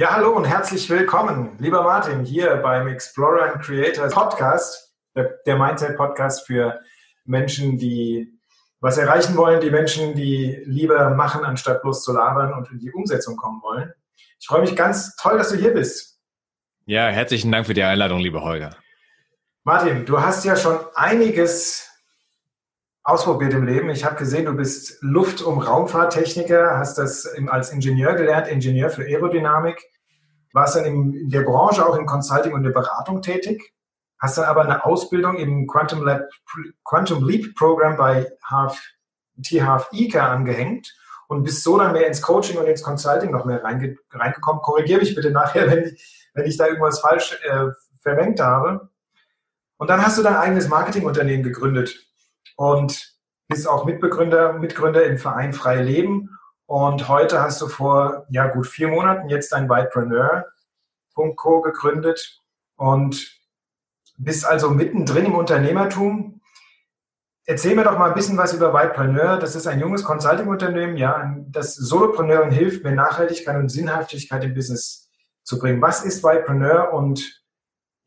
Ja, hallo und herzlich willkommen, lieber Martin, hier beim Explorer and Creators Podcast, der Mindset Podcast für Menschen, die was erreichen wollen, die Menschen, die lieber machen, anstatt bloß zu labern und in die Umsetzung kommen wollen. Ich freue mich ganz toll, dass du hier bist. Ja, herzlichen Dank für die Einladung, lieber Holger. Martin, du hast ja schon einiges ausprobiert im Leben. Ich habe gesehen, du bist Luft- und Raumfahrttechniker, hast das als Ingenieur gelernt, Ingenieur für Aerodynamik, warst dann in der Branche auch im Consulting und der Beratung tätig, hast dann aber eine Ausbildung im Quantum, Lab, Quantum Leap Programm bei T-Half ICA angehängt und bist so dann mehr ins Coaching und ins Consulting noch mehr reinge reingekommen. Korrigiere mich bitte nachher, wenn ich, wenn ich da irgendwas falsch äh, vermengt habe. Und dann hast du dein eigenes Marketingunternehmen gegründet und bist auch Mitbegründer, Mitgründer im Verein Freie Leben. Und heute hast du vor ja, gut vier Monaten jetzt dein Whitepreneur.co gegründet und bist also mittendrin im Unternehmertum. Erzähl mir doch mal ein bisschen was über Whitepreneur. Das ist ein junges Consulting-Unternehmen, ja, das Solopreneuren hilft, mehr Nachhaltigkeit und Sinnhaftigkeit im Business zu bringen. Was ist Whitepreneur und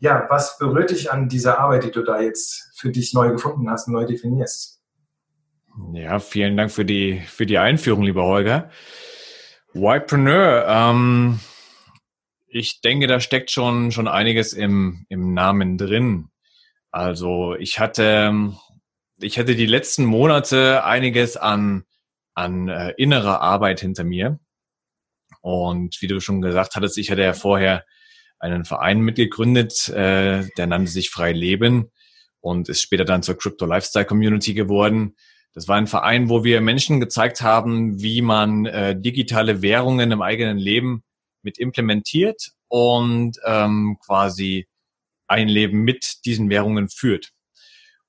ja, was berührt dich an dieser Arbeit, die du da jetzt für dich neu gefunden hast, neu definierst? Ja, vielen Dank für die, für die Einführung, lieber Holger. Ypreneur, ähm, ich denke, da steckt schon, schon einiges im, im Namen drin. Also ich hatte, ich hatte die letzten Monate einiges an, an äh, innerer Arbeit hinter mir. Und wie du schon gesagt hattest, ich hatte ja vorher einen Verein mitgegründet, äh, der nannte sich Frei Leben und ist später dann zur Crypto Lifestyle Community geworden. Das war ein Verein, wo wir Menschen gezeigt haben, wie man äh, digitale Währungen im eigenen Leben mit implementiert und ähm, quasi ein Leben mit diesen Währungen führt.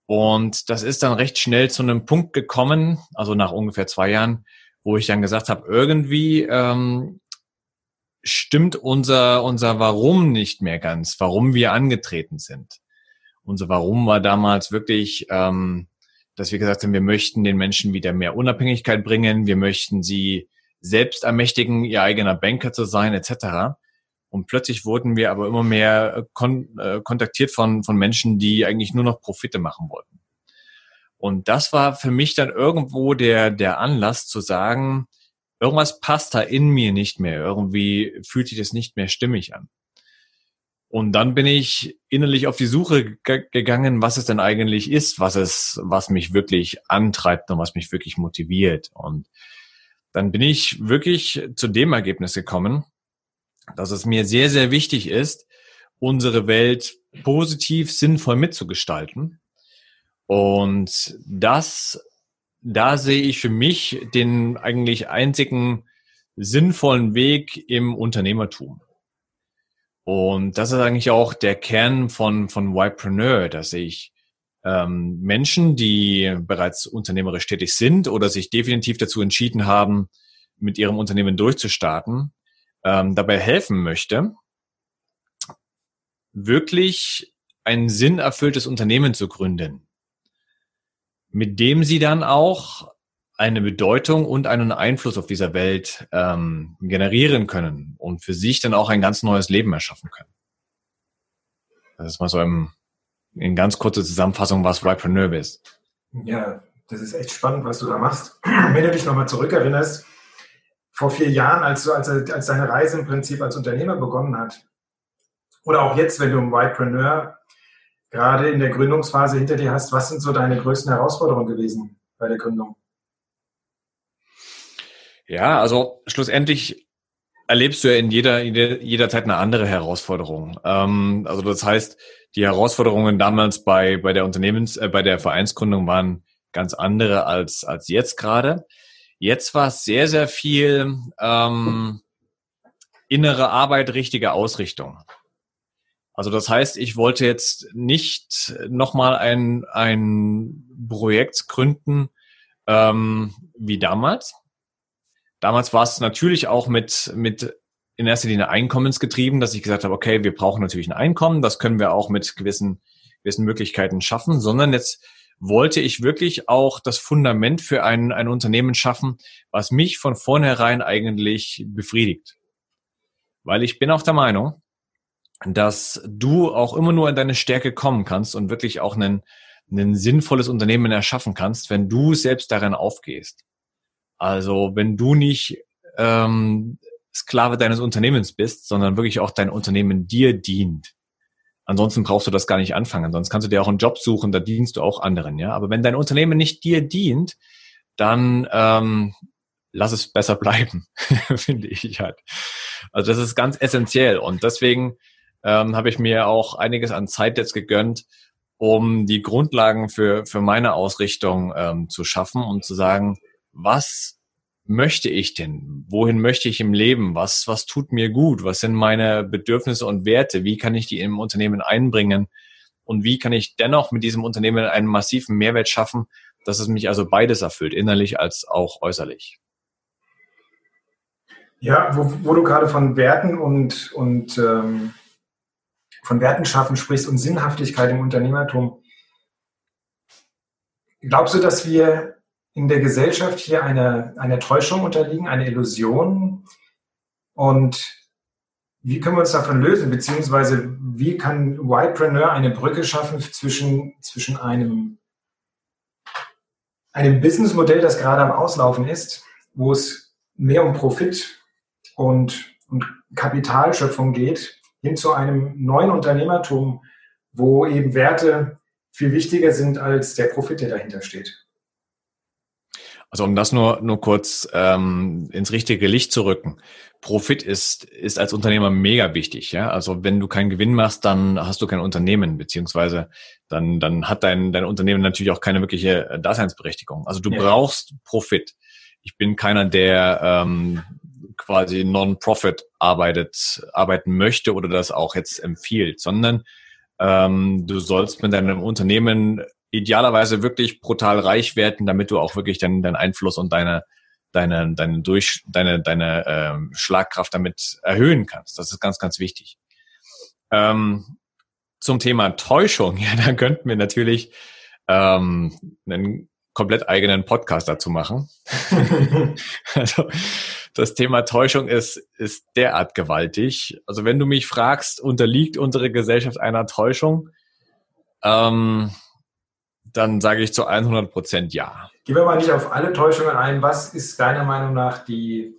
Und das ist dann recht schnell zu einem Punkt gekommen, also nach ungefähr zwei Jahren, wo ich dann gesagt habe, irgendwie ähm, stimmt unser, unser Warum nicht mehr ganz, warum wir angetreten sind. Unser Warum war damals wirklich, ähm, dass wir gesagt haben, wir möchten den Menschen wieder mehr Unabhängigkeit bringen, wir möchten sie selbst ermächtigen, ihr eigener Banker zu sein, etc. Und plötzlich wurden wir aber immer mehr kon äh, kontaktiert von, von Menschen, die eigentlich nur noch Profite machen wollten. Und das war für mich dann irgendwo der, der Anlass zu sagen, irgendwas passt da in mir nicht mehr. Irgendwie fühlt sich das nicht mehr stimmig an. Und dann bin ich innerlich auf die Suche gegangen, was es denn eigentlich ist, was es, was mich wirklich antreibt und was mich wirklich motiviert. Und dann bin ich wirklich zu dem Ergebnis gekommen, dass es mir sehr, sehr wichtig ist, unsere Welt positiv, sinnvoll mitzugestalten. Und das da sehe ich für mich den eigentlich einzigen sinnvollen Weg im Unternehmertum. Und das ist eigentlich auch der Kern von, von Ypreneur, dass ich ähm, Menschen, die bereits unternehmerisch tätig sind oder sich definitiv dazu entschieden haben, mit ihrem Unternehmen durchzustarten, ähm, dabei helfen möchte, wirklich ein sinnerfülltes Unternehmen zu gründen mit dem sie dann auch eine Bedeutung und einen Einfluss auf dieser Welt ähm, generieren können und für sich dann auch ein ganz neues Leben erschaffen können. Das ist mal so im, in ganz kurzer Zusammenfassung, was Rypreneur ist. Ja, das ist echt spannend, was du da machst. Wenn du dich nochmal zurückerinnerst, vor vier Jahren, als, du, als, als deine Reise im Prinzip als Unternehmer begonnen hat, oder auch jetzt, wenn du im Ypreneur gerade in der Gründungsphase hinter dir hast, was sind so deine größten Herausforderungen gewesen bei der Gründung? Ja, also schlussendlich erlebst du ja in jeder, jeder Zeit eine andere Herausforderung. Ähm, also das heißt, die Herausforderungen damals bei, bei der Unternehmens, äh, bei der Vereinsgründung waren ganz andere als, als jetzt gerade. Jetzt war es sehr, sehr viel ähm, innere Arbeit, richtige Ausrichtung. Also das heißt, ich wollte jetzt nicht nochmal ein, ein Projekt gründen ähm, wie damals. Damals war es natürlich auch mit, mit in erster Linie einkommensgetrieben, dass ich gesagt habe, okay, wir brauchen natürlich ein Einkommen, das können wir auch mit gewissen, gewissen Möglichkeiten schaffen, sondern jetzt wollte ich wirklich auch das Fundament für ein, ein Unternehmen schaffen, was mich von vornherein eigentlich befriedigt. Weil ich bin auch der Meinung, dass du auch immer nur in deine Stärke kommen kannst und wirklich auch ein, ein sinnvolles Unternehmen erschaffen kannst, wenn du selbst darin aufgehst. Also wenn du nicht ähm, Sklave deines Unternehmens bist, sondern wirklich auch dein Unternehmen dir dient. Ansonsten brauchst du das gar nicht anfangen. Sonst kannst du dir auch einen Job suchen, da dienst du auch anderen. Ja, aber wenn dein Unternehmen nicht dir dient, dann ähm, lass es besser bleiben, finde ich halt. Also das ist ganz essentiell und deswegen ähm, habe ich mir auch einiges an Zeit jetzt gegönnt, um die Grundlagen für für meine Ausrichtung ähm, zu schaffen und zu sagen, was möchte ich denn? Wohin möchte ich im Leben? Was, was tut mir gut? Was sind meine Bedürfnisse und Werte? Wie kann ich die im Unternehmen einbringen? Und wie kann ich dennoch mit diesem Unternehmen einen massiven Mehrwert schaffen, dass es mich also beides erfüllt, innerlich als auch äußerlich? Ja, wo, wo du gerade von Werten und, und ähm, von Werten schaffen sprichst und Sinnhaftigkeit im Unternehmertum. Glaubst du, dass wir in der Gesellschaft hier eine, eine Täuschung unterliegen, eine Illusion? Und wie können wir uns davon lösen? Beziehungsweise wie kann Whitepreneur eine Brücke schaffen zwischen, zwischen einem, einem Businessmodell, das gerade am Auslaufen ist, wo es mehr um Profit und, und Kapitalschöpfung geht, hin zu einem neuen Unternehmertum, wo eben Werte viel wichtiger sind als der Profit, der dahinter steht. Also um das nur, nur kurz ähm, ins richtige Licht zu rücken. Profit ist, ist als Unternehmer mega wichtig. Ja? Also wenn du keinen Gewinn machst, dann hast du kein Unternehmen, beziehungsweise dann, dann hat dein, dein Unternehmen natürlich auch keine wirkliche Daseinsberechtigung. Also du ja. brauchst Profit. Ich bin keiner, der ähm, quasi Non-Profit arbeitet, arbeiten möchte oder das auch jetzt empfiehlt, sondern ähm, du sollst mit deinem Unternehmen idealerweise wirklich brutal reich werden, damit du auch wirklich deinen, deinen Einfluss und deine deine deine durch deine deine ähm, Schlagkraft damit erhöhen kannst. Das ist ganz ganz wichtig. Ähm, zum Thema Täuschung, ja, da könnten wir natürlich ähm, einen komplett eigenen Podcast dazu machen. also das Thema Täuschung ist ist derart gewaltig. Also wenn du mich fragst, unterliegt unsere Gesellschaft einer Täuschung? Ähm, dann sage ich zu 100 Prozent ja. Gehen wir mal nicht auf alle Täuschungen ein. Was ist deiner Meinung nach die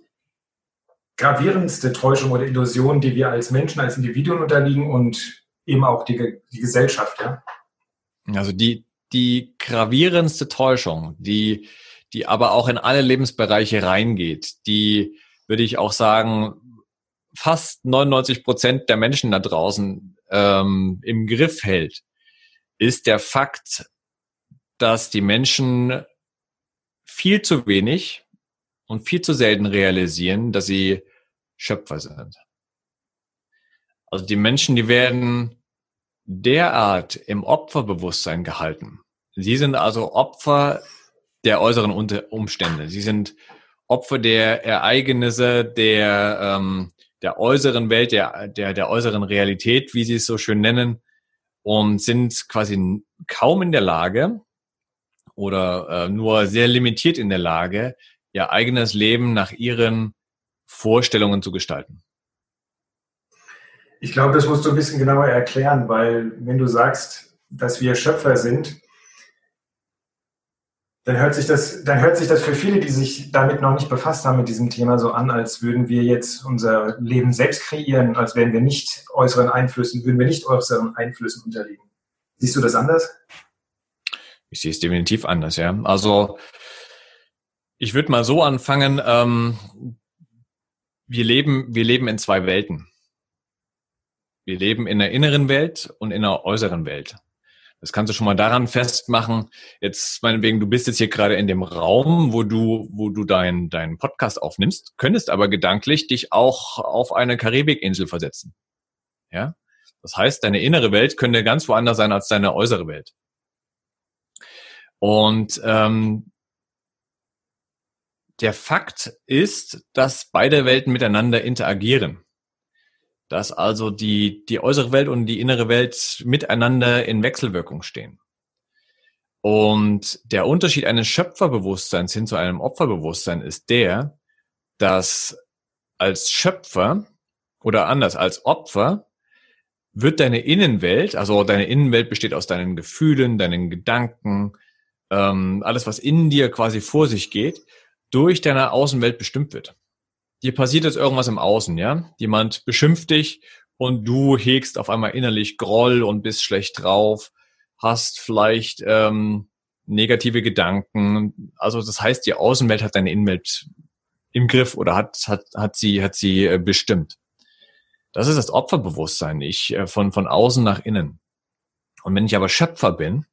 gravierendste Täuschung oder Illusion, die wir als Menschen, als Individuen unterliegen und eben auch die, die Gesellschaft? Ja? Also die, die gravierendste Täuschung, die, die aber auch in alle Lebensbereiche reingeht, die würde ich auch sagen, fast 99 Prozent der Menschen da draußen ähm, im Griff hält, ist der Fakt, dass die Menschen viel zu wenig und viel zu selten realisieren, dass sie Schöpfer sind. Also die Menschen, die werden derart im Opferbewusstsein gehalten. Sie sind also Opfer der äußeren Umstände. Sie sind Opfer der Ereignisse, der, ähm, der äußeren Welt, der, der, der äußeren Realität, wie sie es so schön nennen, und sind quasi kaum in der Lage, oder äh, nur sehr limitiert in der Lage, ihr eigenes Leben nach ihren Vorstellungen zu gestalten. Ich glaube, das musst du ein bisschen genauer erklären, weil wenn du sagst, dass wir Schöpfer sind, dann hört sich das, dann hört sich das für viele, die sich damit noch nicht befasst haben mit diesem Thema, so an, als würden wir jetzt unser Leben selbst kreieren, als wären wir nicht äußeren Einflüssen, würden wir nicht äußeren Einflüssen unterliegen. Siehst du das anders? Ich sehe es definitiv anders, ja. Also ich würde mal so anfangen, ähm, wir leben, wir leben in zwei Welten. Wir leben in der inneren Welt und in der äußeren Welt. Das kannst du schon mal daran festmachen. Jetzt meinetwegen, du bist jetzt hier gerade in dem Raum, wo du, wo du deinen deinen Podcast aufnimmst, könntest aber gedanklich dich auch auf eine Karibikinsel versetzen. Ja, das heißt, deine innere Welt könnte ganz woanders sein als deine äußere Welt. Und ähm, der Fakt ist, dass beide Welten miteinander interagieren. Dass also die, die äußere Welt und die innere Welt miteinander in Wechselwirkung stehen. Und der Unterschied eines Schöpferbewusstseins hin zu einem Opferbewusstsein ist der, dass als Schöpfer oder anders als Opfer wird deine Innenwelt, also deine Innenwelt besteht aus deinen Gefühlen, deinen Gedanken, ähm, alles, was in dir quasi vor sich geht, durch deine Außenwelt bestimmt wird. Dir passiert jetzt irgendwas im Außen, ja? Jemand beschimpft dich und du hegst auf einmal innerlich Groll und bist schlecht drauf, hast vielleicht ähm, negative Gedanken. Also das heißt, die Außenwelt hat deine Innenwelt im Griff oder hat, hat, hat sie, hat sie äh, bestimmt. Das ist das Opferbewusstsein, ich äh, von, von außen nach innen. Und wenn ich aber Schöpfer bin,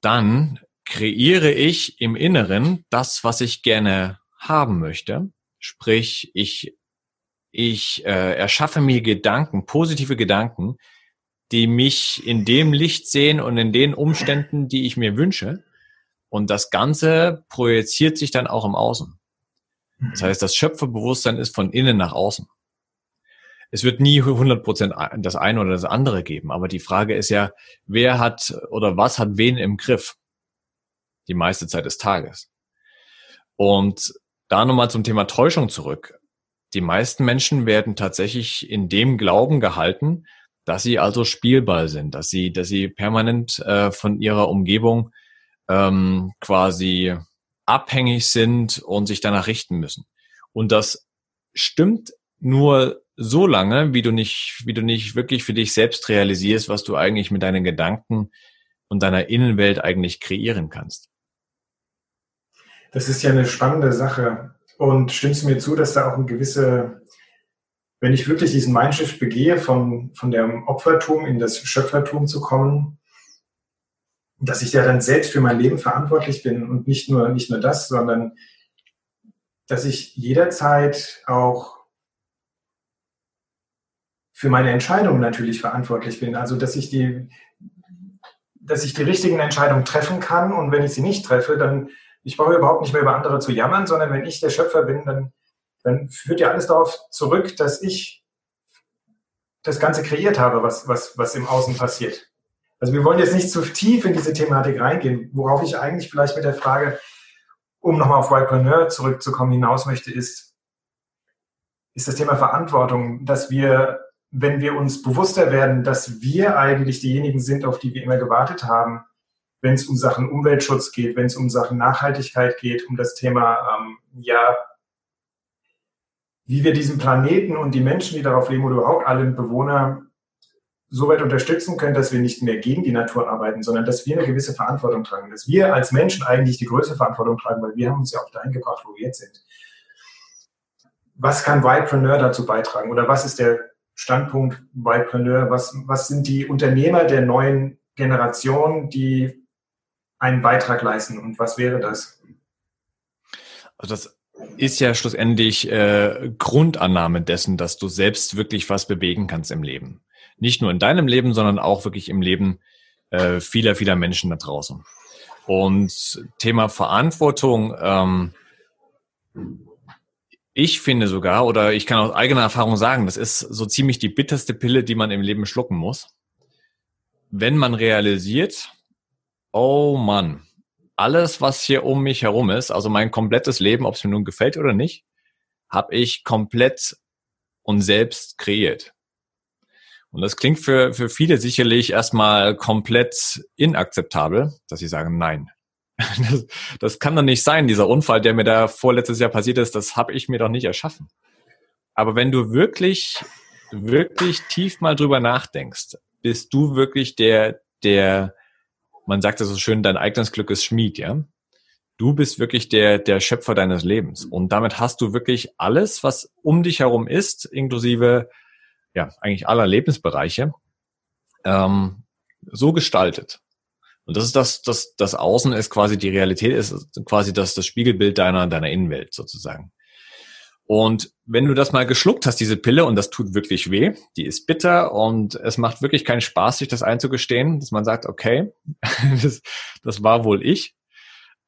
dann kreiere ich im Inneren das, was ich gerne haben möchte. Sprich, ich, ich äh, erschaffe mir Gedanken, positive Gedanken, die mich in dem Licht sehen und in den Umständen, die ich mir wünsche. Und das Ganze projiziert sich dann auch im Außen. Das heißt, das Schöpferbewusstsein ist von innen nach außen. Es wird nie 100% das eine oder das andere geben, aber die Frage ist ja, wer hat oder was hat wen im Griff? die meiste Zeit des Tages. Und da nochmal zum Thema Täuschung zurück. Die meisten Menschen werden tatsächlich in dem Glauben gehalten, dass sie also spielball sind, dass sie, dass sie permanent äh, von ihrer Umgebung ähm, quasi abhängig sind und sich danach richten müssen. Und das stimmt nur so lange, wie du nicht, wie du nicht wirklich für dich selbst realisierst, was du eigentlich mit deinen Gedanken und deiner Innenwelt eigentlich kreieren kannst. Das ist ja eine spannende Sache. Und stimmst du mir zu, dass da auch ein gewisse, wenn ich wirklich diesen Mindshift begehe, von, von dem Opfertum in das Schöpfertum zu kommen, dass ich ja dann selbst für mein Leben verantwortlich bin und nicht nur, nicht nur das, sondern dass ich jederzeit auch für meine Entscheidungen natürlich verantwortlich bin. Also, dass ich die, dass ich die richtigen Entscheidungen treffen kann und wenn ich sie nicht treffe, dann ich brauche überhaupt nicht mehr über andere zu jammern, sondern wenn ich der Schöpfer bin, dann, dann führt ja alles darauf zurück, dass ich das Ganze kreiert habe, was, was, was im Außen passiert. Also wir wollen jetzt nicht zu tief in diese Thematik reingehen. Worauf ich eigentlich vielleicht mit der Frage, um nochmal auf Whitepreneur zurückzukommen, hinaus möchte, ist, ist das Thema Verantwortung, dass wir, wenn wir uns bewusster werden, dass wir eigentlich diejenigen sind, auf die wir immer gewartet haben, wenn es um Sachen Umweltschutz geht, wenn es um Sachen Nachhaltigkeit geht, um das Thema, ähm, ja, wie wir diesen Planeten und die Menschen, die darauf leben oder überhaupt alle Bewohner so weit unterstützen können, dass wir nicht mehr gegen die Natur arbeiten, sondern dass wir eine gewisse Verantwortung tragen, dass wir als Menschen eigentlich die größte Verantwortung tragen, weil wir haben uns ja auch dahin gebracht, wo wir jetzt sind. Was kann Whitepreneur dazu beitragen oder was ist der Standpunkt Whitepreneur? Was, was sind die Unternehmer der neuen Generation, die einen Beitrag leisten und was wäre das? Also das ist ja schlussendlich äh, Grundannahme dessen, dass du selbst wirklich was bewegen kannst im Leben. Nicht nur in deinem Leben, sondern auch wirklich im Leben äh, vieler, vieler Menschen da draußen. Und Thema Verantwortung, ähm, ich finde sogar, oder ich kann aus eigener Erfahrung sagen, das ist so ziemlich die bitterste Pille, die man im Leben schlucken muss. Wenn man realisiert, Oh Mann. Alles, was hier um mich herum ist, also mein komplettes Leben, ob es mir nun gefällt oder nicht, habe ich komplett und selbst kreiert. Und das klingt für, für viele sicherlich erstmal komplett inakzeptabel, dass sie sagen, nein. Das, das kann doch nicht sein, dieser Unfall, der mir da vorletztes Jahr passiert ist, das habe ich mir doch nicht erschaffen. Aber wenn du wirklich, wirklich tief mal drüber nachdenkst, bist du wirklich der, der man sagt ja so schön, dein eigenes Glück ist Schmied, ja. Du bist wirklich der, der Schöpfer deines Lebens. Und damit hast du wirklich alles, was um dich herum ist, inklusive, ja, eigentlich aller Lebensbereiche, ähm, so gestaltet. Und das ist das, das, das Außen ist quasi die Realität, ist quasi das, das Spiegelbild deiner, deiner Innenwelt sozusagen. Und wenn du das mal geschluckt hast, diese Pille, und das tut wirklich weh, die ist bitter und es macht wirklich keinen Spaß, sich das einzugestehen, dass man sagt, okay, das, das war wohl ich.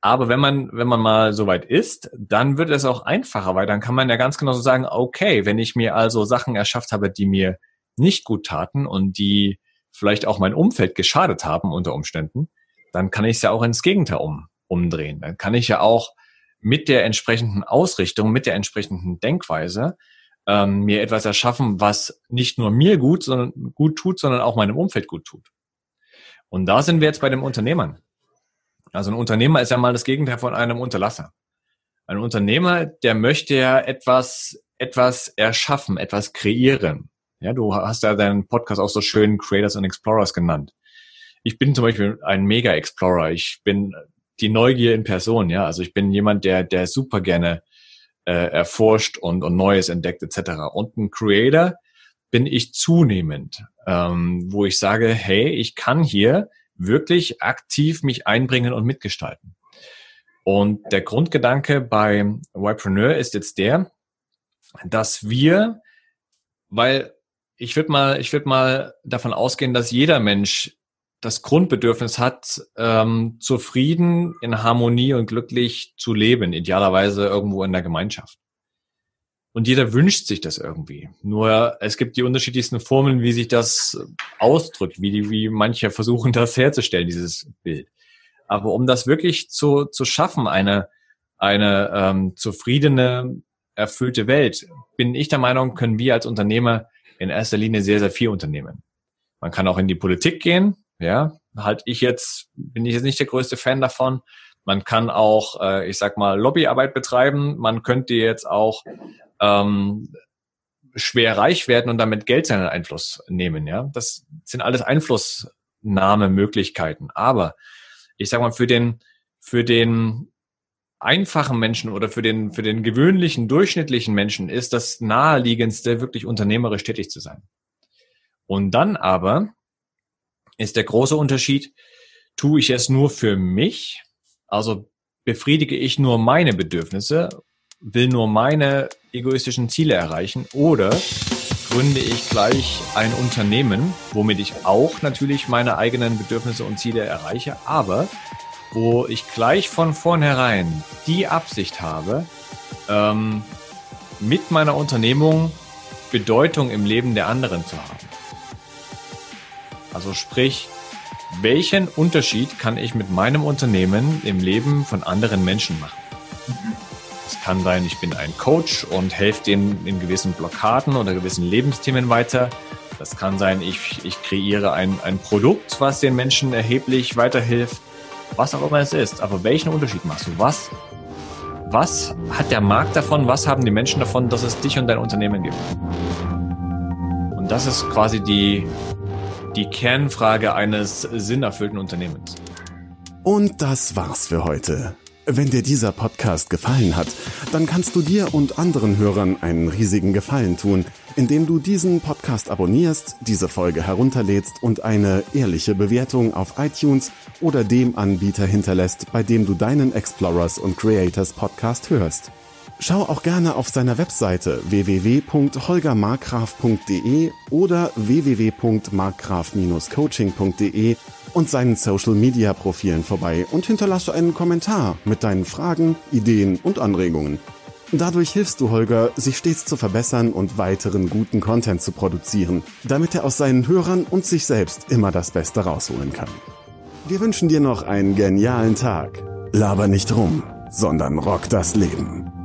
Aber wenn man, wenn man mal so weit ist, dann wird es auch einfacher, weil dann kann man ja ganz genau so sagen, okay, wenn ich mir also Sachen erschafft habe, die mir nicht gut taten und die vielleicht auch mein Umfeld geschadet haben unter Umständen, dann kann ich es ja auch ins Gegenteil um, umdrehen. Dann kann ich ja auch mit der entsprechenden Ausrichtung, mit der entsprechenden Denkweise ähm, mir etwas erschaffen, was nicht nur mir gut, sondern gut tut, sondern auch meinem Umfeld gut tut. Und da sind wir jetzt bei den Unternehmern. Also ein Unternehmer ist ja mal das Gegenteil von einem Unterlasser. Ein Unternehmer, der möchte ja etwas, etwas erschaffen, etwas kreieren. Ja, du hast ja deinen Podcast auch so schön Creators and Explorers genannt. Ich bin zum Beispiel ein Mega-Explorer. Ich bin die Neugier in Person, ja. Also ich bin jemand, der, der super gerne äh, erforscht und, und Neues entdeckt, etc. Und ein Creator bin ich zunehmend, ähm, wo ich sage, hey, ich kann hier wirklich aktiv mich einbringen und mitgestalten. Und der Grundgedanke bei Ypreneur ist jetzt der, dass wir, weil ich würde mal, ich würde mal davon ausgehen, dass jeder Mensch das Grundbedürfnis hat, ähm, zufrieden, in Harmonie und glücklich zu leben, idealerweise irgendwo in der Gemeinschaft. Und jeder wünscht sich das irgendwie. Nur es gibt die unterschiedlichsten Formeln, wie sich das ausdrückt, wie, die, wie manche versuchen, das herzustellen, dieses Bild. Aber um das wirklich zu, zu schaffen, eine, eine ähm, zufriedene, erfüllte Welt, bin ich der Meinung, können wir als Unternehmer in erster Linie sehr, sehr viel unternehmen. Man kann auch in die Politik gehen, ja, halt ich jetzt, bin ich jetzt nicht der größte Fan davon. Man kann auch, äh, ich sag mal, Lobbyarbeit betreiben. Man könnte jetzt auch ähm, schwer reich werden und damit Geld seinen Einfluss nehmen. Ja, das sind alles Einflussnahmemöglichkeiten. Aber ich sag mal, für den, für den einfachen Menschen oder für den, für den gewöhnlichen, durchschnittlichen Menschen ist das naheliegendste, wirklich unternehmerisch tätig zu sein. Und dann aber ist der große Unterschied, tue ich es nur für mich, also befriedige ich nur meine Bedürfnisse, will nur meine egoistischen Ziele erreichen oder gründe ich gleich ein Unternehmen, womit ich auch natürlich meine eigenen Bedürfnisse und Ziele erreiche, aber wo ich gleich von vornherein die Absicht habe, ähm, mit meiner Unternehmung Bedeutung im Leben der anderen zu haben. Also sprich, welchen Unterschied kann ich mit meinem Unternehmen im Leben von anderen Menschen machen? Es kann sein, ich bin ein Coach und helfe denen in gewissen Blockaden oder gewissen Lebensthemen weiter. Das kann sein, ich, ich kreiere ein, ein Produkt, was den Menschen erheblich weiterhilft. Was auch immer es ist. Aber welchen Unterschied machst du? Was, was hat der Markt davon? Was haben die Menschen davon, dass es dich und dein Unternehmen gibt? Und das ist quasi die, die Kernfrage eines sinnerfüllten Unternehmens. Und das war's für heute. Wenn dir dieser Podcast gefallen hat, dann kannst du dir und anderen Hörern einen riesigen Gefallen tun, indem du diesen Podcast abonnierst, diese Folge herunterlädst und eine ehrliche Bewertung auf iTunes oder dem Anbieter hinterlässt, bei dem du deinen Explorers und Creators Podcast hörst. Schau auch gerne auf seiner Webseite www.holgermarkgraf.de oder www.markgraf-coaching.de und seinen Social Media Profilen vorbei und hinterlasse einen Kommentar mit deinen Fragen, Ideen und Anregungen. Dadurch hilfst du Holger, sich stets zu verbessern und weiteren guten Content zu produzieren, damit er aus seinen Hörern und sich selbst immer das Beste rausholen kann. Wir wünschen dir noch einen genialen Tag. Laber nicht rum, sondern rock das Leben.